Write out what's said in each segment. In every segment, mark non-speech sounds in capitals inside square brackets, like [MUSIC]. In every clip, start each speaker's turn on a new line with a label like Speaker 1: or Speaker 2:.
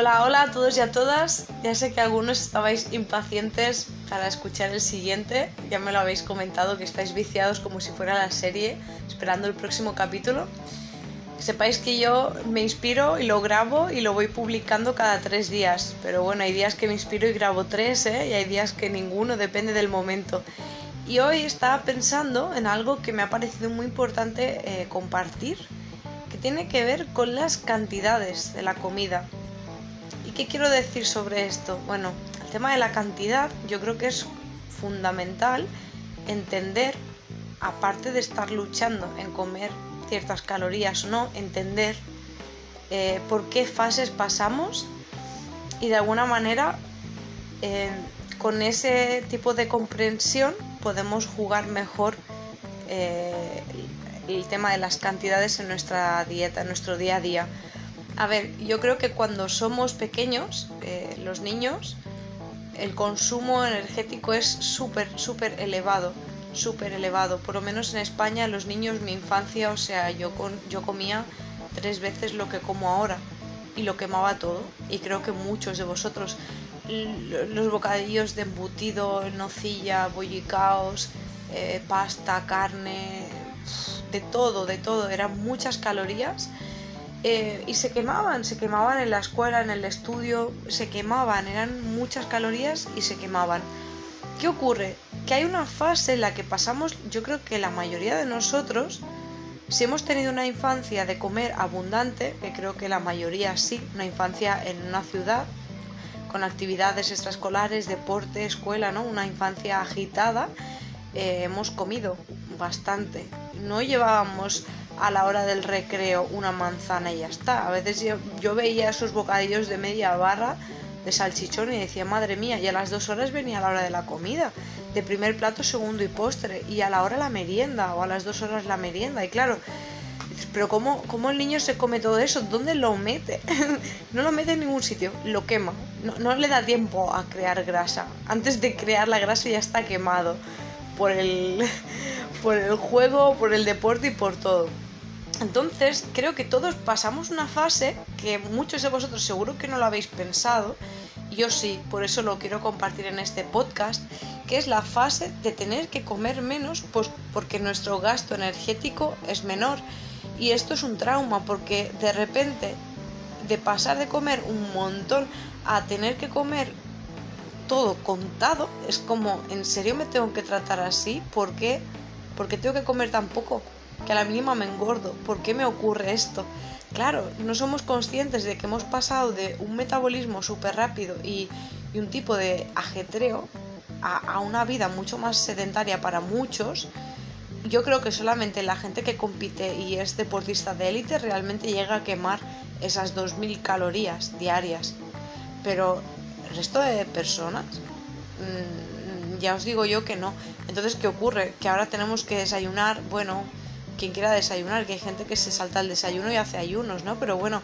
Speaker 1: Hola, hola a todos y a todas. Ya sé que algunos estabais impacientes para escuchar el siguiente. Ya me lo habéis comentado que estáis viciados como si fuera la serie, esperando el próximo capítulo. sepáis que yo me inspiro y lo grabo y lo voy publicando cada tres días. Pero bueno, hay días que me inspiro y grabo tres, ¿eh? Y hay días que ninguno, depende del momento. Y hoy estaba pensando en algo que me ha parecido muy importante eh, compartir, que tiene que ver con las cantidades de la comida. ¿Y qué quiero decir sobre esto? Bueno, el tema de la cantidad yo creo que es fundamental entender, aparte de estar luchando en comer ciertas calorías o no, entender eh, por qué fases pasamos y de alguna manera eh, con ese tipo de comprensión podemos jugar mejor eh, el tema de las cantidades en nuestra dieta, en nuestro día a día. A ver, yo creo que cuando somos pequeños, eh, los niños, el consumo energético es súper, súper elevado, súper elevado. Por lo menos en España, los niños, mi infancia, o sea, yo, con, yo comía tres veces lo que como ahora y lo quemaba todo. Y creo que muchos de vosotros los bocadillos de embutido, nocilla, bollicaos, eh, pasta, carne, de todo, de todo, eran muchas calorías eh, y se quemaban, se quemaban en la escuela, en el estudio, se quemaban, eran muchas calorías y se quemaban. ¿Qué ocurre? Que hay una fase en la que pasamos, yo creo que la mayoría de nosotros, si hemos tenido una infancia de comer abundante, que creo que la mayoría sí, una infancia en una ciudad, con actividades extraescolares, deporte, escuela, ¿no? Una infancia agitada, eh, hemos comido bastante. No llevábamos a la hora del recreo una manzana y ya está. A veces yo, veía esos bocadillos de media barra de salchichón y decía, madre mía, y a las dos horas venía la hora de la comida, de primer plato, segundo y postre, y a la hora la merienda, o a las dos horas la merienda, y claro, pero ¿cómo, ¿cómo, el niño se come todo eso? ¿Dónde lo mete? [LAUGHS] no lo mete en ningún sitio, lo quema. No, no, le da tiempo a crear grasa. Antes de crear la grasa ya está quemado por el, [LAUGHS] por el juego, por el deporte y por todo. Entonces, creo que todos pasamos una fase que muchos de vosotros seguro que no lo habéis pensado, yo sí, por eso lo quiero compartir en este podcast, que es la fase de tener que comer menos pues porque nuestro gasto energético es menor y esto es un trauma porque de repente de pasar de comer un montón a tener que comer todo contado, es como, ¿en serio me tengo que tratar así? ¿Por qué? Porque tengo que comer tan poco, que a la mínima me engordo. ¿Por qué me ocurre esto? Claro, no somos conscientes de que hemos pasado de un metabolismo súper rápido y, un tipo de ajetreo a, una vida mucho más sedentaria para muchos yo creo que solamente la gente que compite y es deportista de élite realmente llega a quemar esas 2.000 calorías diarias. Pero el resto de personas, mm, ya os digo yo que no. Entonces, ¿qué ocurre? Que ahora tenemos que desayunar, bueno, quien quiera desayunar, que hay gente que se salta el desayuno y hace ayunos, ¿no? Pero bueno,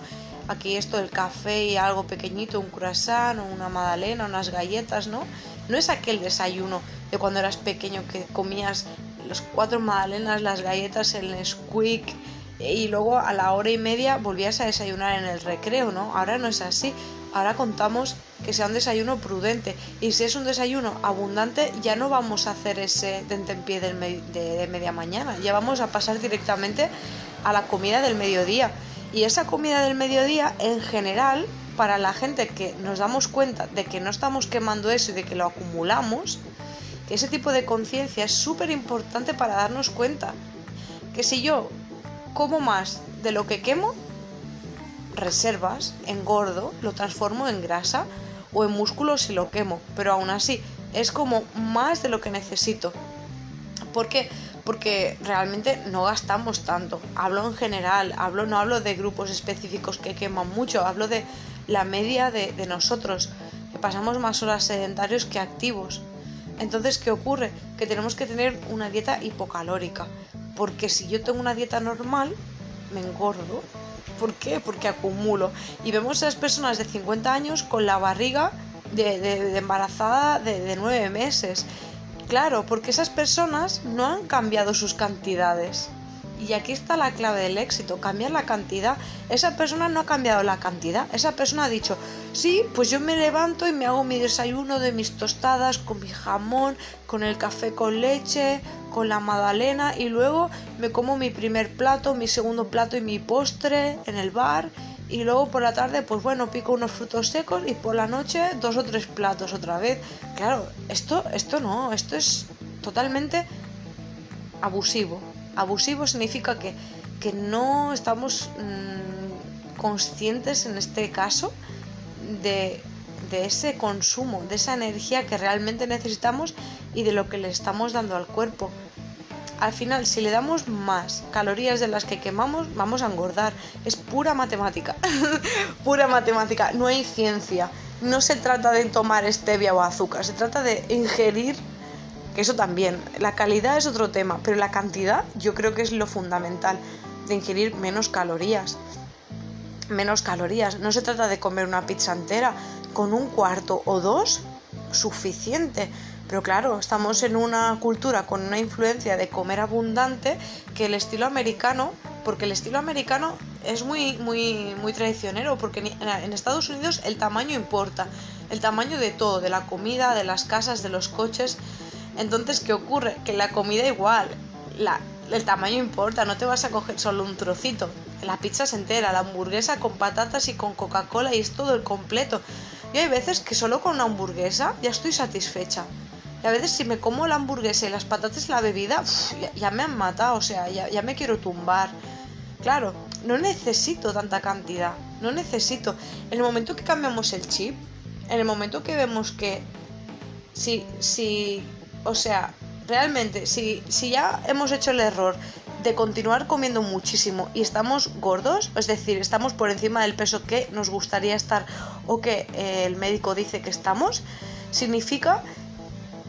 Speaker 1: aquí esto del café y algo pequeñito, un croissant una magdalena, unas galletas, ¿no? No es aquel desayuno de cuando eras pequeño que comías los cuatro magdalenas, las galletas, el squeak y luego a la hora y media volvías a desayunar en el recreo, ¿no? Ahora no es así. Ahora contamos que sea un desayuno prudente y si es un desayuno abundante ya no vamos a hacer ese tentempié del de, media mañana, ya vamos a pasar directamente a la comida del mediodía. Y esa comida del mediodía en general, para la gente que nos damos cuenta de que no estamos quemando eso y de que lo acumulamos, ese tipo de conciencia es súper importante para darnos cuenta que si yo como más de lo que quemo, reservas, engordo, lo transformo en grasa o en músculo si lo quemo, pero aún así es como más de lo que necesito. ¿Por qué? Porque realmente no gastamos tanto. Hablo en general, hablo, no hablo de grupos específicos que queman mucho, hablo de la media de, de nosotros, que pasamos más horas sedentarios que activos. Entonces, ¿qué ocurre? Que tenemos que tener una dieta hipocalórica. Porque si yo tengo una dieta normal, me engordo. ¿Por qué? Porque acumulo. Y vemos a las personas de 50 años con la barriga de, embarazada de, de 9 meses. Claro, porque esas personas no han cambiado sus cantidades. Y aquí está la clave del éxito, cambiar la cantidad. Esa persona no ha cambiado la cantidad, esa persona ha dicho, sí, pues yo me levanto y me hago mi desayuno de mis tostadas con mi jamón, con el café con leche, con la magdalena y luego me como mi primer plato, mi segundo plato y mi postre en el bar. Y luego por la tarde pues bueno pico unos frutos secos y por la noche dos o tres platos otra vez claro esto esto no esto es totalmente abusivo abusivo significa que, que no estamos mm, conscientes en este caso de, de ese consumo de esa energía que realmente necesitamos y de lo que le estamos dando al cuerpo al final, si le damos más calorías de las que quemamos, vamos a engordar. Es pura matemática. [LAUGHS] pura matemática. No hay ciencia. No se trata de tomar stevia o azúcar. Se trata de ingerir. Que eso también. La calidad es otro tema. Pero la cantidad yo creo que es lo fundamental. De ingerir menos calorías. Menos calorías. No se trata de comer una pizza entera. Con un cuarto o dos, suficiente pero claro, estamos en una cultura con una influencia de comer abundante que el estilo americano, porque el estilo americano es muy, muy, muy traicionero, porque en Estados Unidos el tamaño importa, el tamaño de todo, de la comida, de las casas, de los coches. Entonces, ¿qué ocurre? Que la comida igual, el tamaño importa, no te vas a coger solo un trocito. La pizza es entera, la hamburguesa con patatas y con Coca-Cola y es todo el completo. Y hay veces que solo con una hamburguesa ya estoy satisfecha. Y a veces si me como la hamburguesa y las patatas y la bebida, ya, me han matado, o sea, ya, ya me quiero tumbar. Claro, no necesito tanta cantidad, no necesito. En el momento que cambiamos el chip, en el momento que vemos que si, si, o sea, realmente, si, si ya hemos hecho el error de continuar comiendo muchísimo y estamos gordos, es decir, estamos por encima del peso que nos gustaría estar o que eh, el médico dice que estamos, significa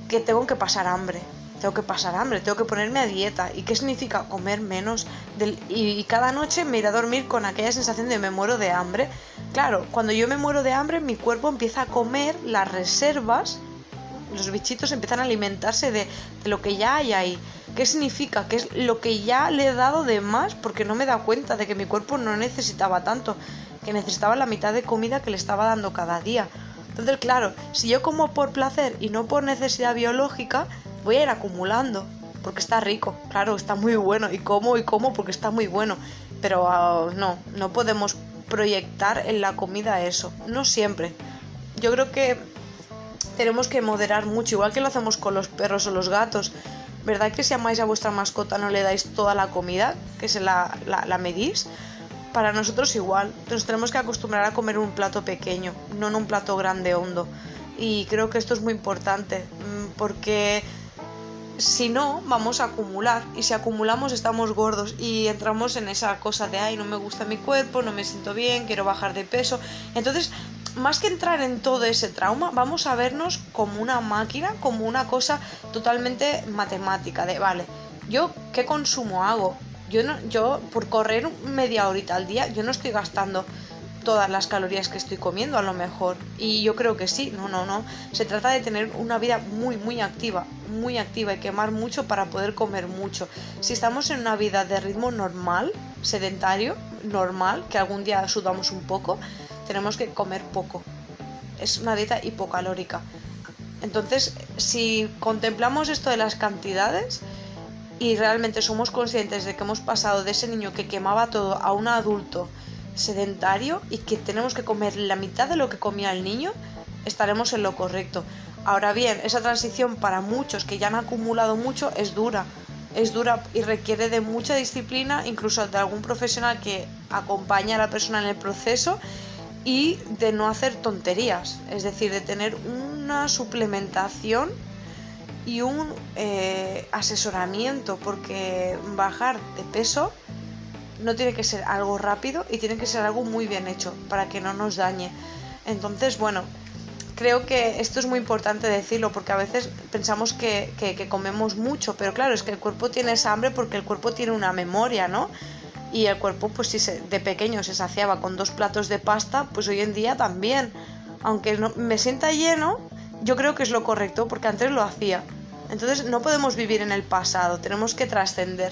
Speaker 1: que tengo que pasar hambre. Tengo que pasar hambre, tengo que ponerme a dieta. ¿Y qué significa comer menos? Del, y, cada noche me iré a dormir con aquella sensación de me muero de hambre. Claro, cuando yo me muero de hambre, mi cuerpo empieza a comer las reservas. Los bichitos empiezan a alimentarse de, de lo que ya hay ahí. ¿Qué significa? Que es lo que ya le he dado de más porque no me he dado cuenta de que mi cuerpo no necesitaba tanto, que necesitaba la mitad de comida que le estaba dando cada día. Entonces, claro, si yo como por placer y no por necesidad biológica, voy a ir acumulando. Porque está rico, claro, está muy bueno. Y como y como porque está muy bueno. Pero ah, no, no podemos proyectar en la comida eso. No siempre. Yo creo que tenemos que moderar mucho, igual que lo hacemos con los perros o los gatos. ¿Verdad que si amáis a vuestra mascota no le dais toda la comida, que se la, la, la medís? para nosotros igual. Nos tenemos que acostumbrar a comer un plato pequeño, no en un plato grande hondo. Y creo que esto es muy importante mm, porque si no, vamos a acumular. Y si acumulamos, estamos gordos y entramos en esa cosa de, ay, no me gusta mi cuerpo, no me siento bien, quiero bajar de peso. Entonces, más que entrar en todo ese trauma, vamos a vernos como una máquina, como una cosa totalmente matemática, de, vale, yo qué consumo hago, yo, no, yo por correr media horita al día, yo no estoy gastando todas las calorías que estoy comiendo a lo mejor. Y yo creo que sí, no, no, no. Se trata de tener una vida muy, muy activa, muy activa y quemar mucho para poder comer mucho. Si estamos en una vida de ritmo normal, sedentario, normal, que algún día sudamos un poco, tenemos que comer poco. Es una dieta hipocalórica. Entonces, si contemplamos esto de las cantidades, y realmente somos conscientes de que hemos pasado de ese niño que quemaba todo a un adulto sedentario y que tenemos que comer la mitad de lo que comía el niño, estaremos en lo correcto. Ahora bien, esa transición para muchos que ya han acumulado mucho es dura. Es dura y requiere de mucha disciplina, incluso de algún profesional que acompañe a la persona en el proceso y de no hacer tonterías, es decir, de tener una suplementación y un eh, asesoramiento, porque bajar de peso no tiene que ser algo rápido y tiene que ser algo muy bien hecho para que no nos dañe. Entonces, bueno, creo que esto es muy importante decirlo porque a veces pensamos que, que, comemos mucho, pero claro, es que el cuerpo tiene esa hambre porque el cuerpo tiene una memoria, ¿no? Y el cuerpo, pues si de pequeño se saciaba con dos platos de pasta, pues hoy en día también. Aunque no, me sienta lleno, yo creo que es lo correcto porque antes lo hacía. Entonces no podemos vivir en el pasado, tenemos que trascender.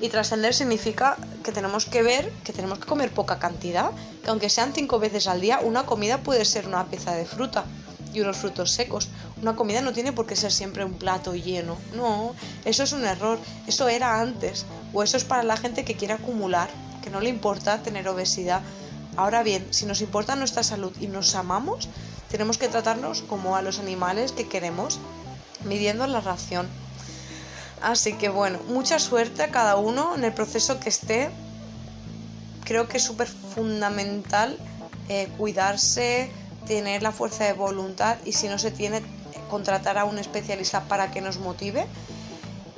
Speaker 1: Y trascender significa que tenemos que ver que tenemos que comer poca cantidad, que aunque sean cinco veces al día, una comida puede ser una pieza de fruta y unos frutos secos. Una comida no tiene por qué ser siempre un plato lleno. No, eso es un error. Eso era antes. O eso es para la gente que quiere acumular, que no le importa tener obesidad. Ahora bien, si nos importa nuestra salud y nos amamos, tenemos que tratarnos como a los animales que queremos, midiendo la ración. Así que bueno, mucha suerte a cada uno en el proceso que esté. Creo que es súper fundamental eh, cuidarse, tener la fuerza de voluntad y si no se tiene, contratar a un especialista para que nos motive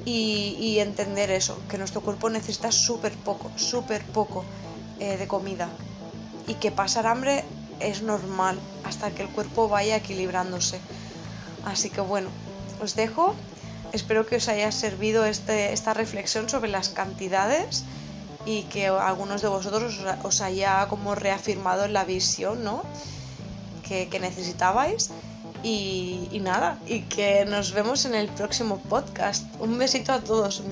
Speaker 1: y, entender eso, que nuestro cuerpo necesita súper poco, súper poco eh, de comida y que pasar hambre es normal hasta que el cuerpo vaya equilibrándose. Así que bueno, os dejo. Espero que os haya servido este, esta reflexión sobre las cantidades y que algunos de vosotros os, haya como reafirmado la visión ¿no? que, necesitabais. Y, nada, y que nos vemos en el próximo podcast. Un besito a todos.